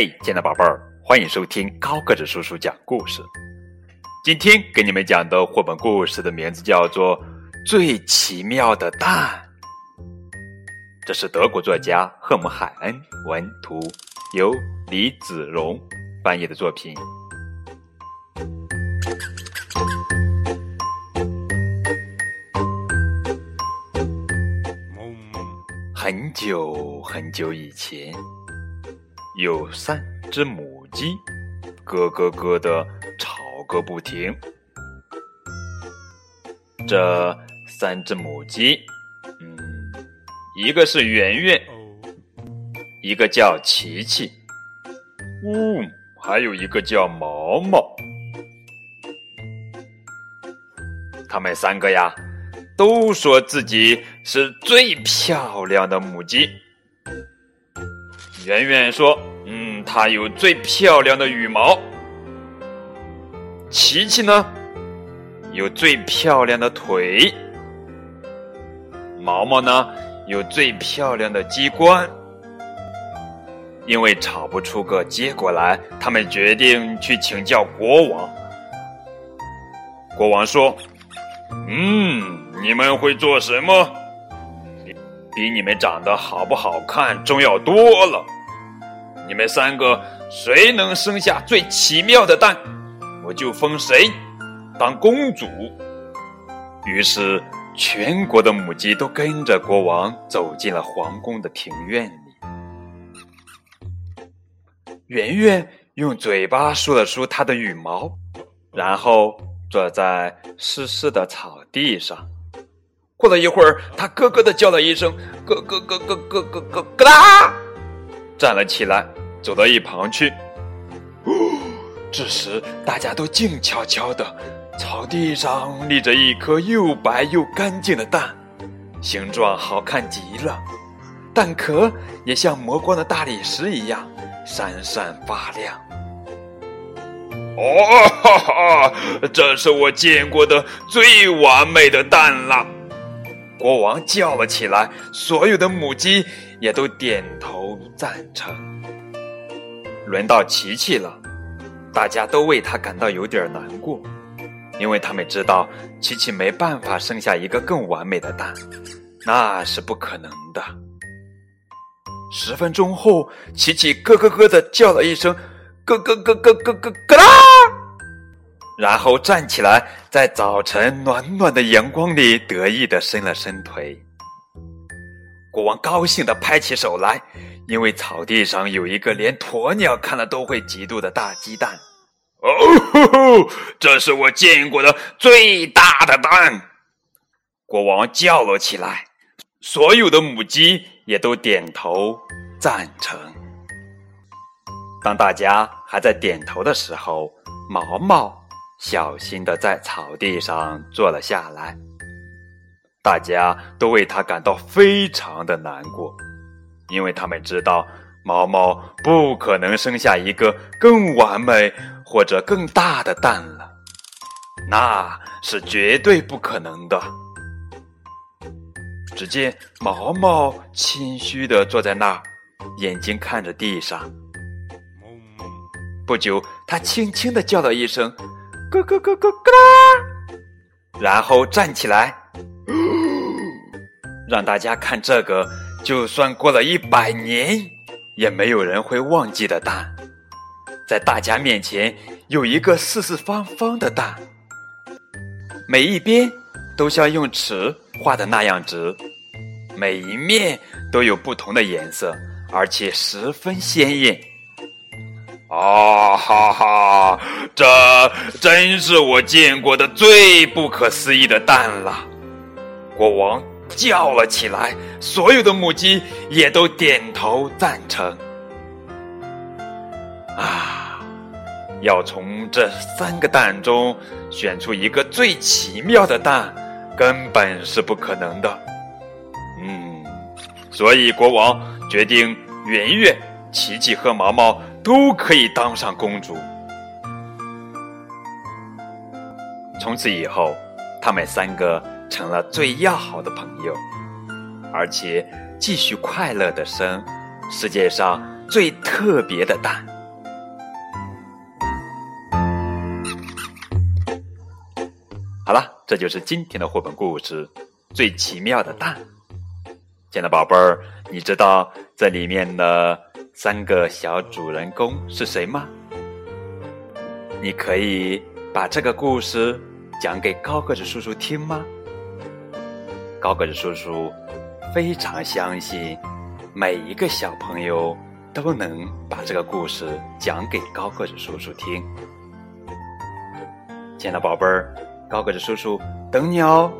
嘿，亲爱的宝贝儿，欢迎收听高个子叔叔讲故事。今天给你们讲的绘本故事的名字叫做《最奇妙的蛋》，这是德国作家赫姆海恩文图，由李子荣翻译的作品。很久很久以前。有三只母鸡，咯咯咯的吵个不停。这三只母鸡，嗯，一个是圆圆，一个叫琪琪，呜，还有一个叫毛毛。他们三个呀，都说自己是最漂亮的母鸡。圆圆说：“，它有最漂亮的羽毛。”琪琪呢，有最漂亮的腿。毛毛呢，有最漂亮的鸡冠。因为吵不出个结果来，他们决定去请教国王。国王说：“嗯，你们会做什么？比你们长得好不好看重要多了。”你们三个谁能生下最奇妙的蛋，我就封谁当公主。于是，全国的母鸡都跟着国王走进了皇宫的庭院里。圆圆用嘴巴梳了梳它的羽毛，然后坐在湿湿的草地上。过了一会儿，它咯咯的叫了一声，咯咯咯咯咯咯咯咯啦。站了起来，走到一旁去。哦 这时，大家都静悄悄的。草地上立着一颗又白又干净的蛋，形状好看极了，蛋壳也像磨光的大理石一样闪闪发亮。哦，哈哈，这是我见过的最完美的蛋了！国王叫了起来，所有的母鸡。也都点头赞成。轮到琪琪了，大家都为他感到有点难过，因为他们知道琪琪没办法生下一个更完美的蛋，那是不可能的。十分钟后，琪琪咯咯咯的叫了一声，咯咯咯咯咯咯咯啦，然后站起来，在早晨暖暖的阳光里得意的伸了伸腿。国王高兴地拍起手来，因为草地上有一个连鸵鸟看了都会嫉妒的大鸡蛋。哦吼，这是我见过的最大的蛋！国王叫了起来，所有的母鸡也都点头赞成。当大家还在点头的时候，毛毛小心地在草地上坐了下来。大家都为他感到非常的难过，因为他们知道毛毛不可能生下一个更完美或者更大的蛋了，那是绝对不可能的。只见毛毛谦虚的坐在那儿，眼睛看着地上。不久，他轻轻的叫了一声“咯咯咯咯咯啦”，然后站起来。让大家看这个，就算过了一百年，也没有人会忘记的蛋。在大家面前有一个四四方方的蛋，每一边都像用尺画的那样直，每一面都有不同的颜色，而且十分鲜艳。啊哈哈，这真是我见过的最不可思议的蛋了，国王。叫了起来，所有的母鸡也都点头赞成。啊，要从这三个蛋中选出一个最奇妙的蛋，根本是不可能的。嗯，所以国王决定，圆圆、琪琪和毛毛都可以当上公主。从此以后，他们三个。成了最要好的朋友，而且继续快乐的生。世界上最特别的蛋。好了，这就是今天的绘本故事《最奇妙的蛋》。亲爱的宝贝儿，你知道这里面的三个小主人公是谁吗？你可以把这个故事讲给高个子叔叔听吗？高个子叔叔非常相信每一个小朋友都能把这个故事讲给高个子叔叔听。亲爱的宝贝儿。高个子叔叔等你哦。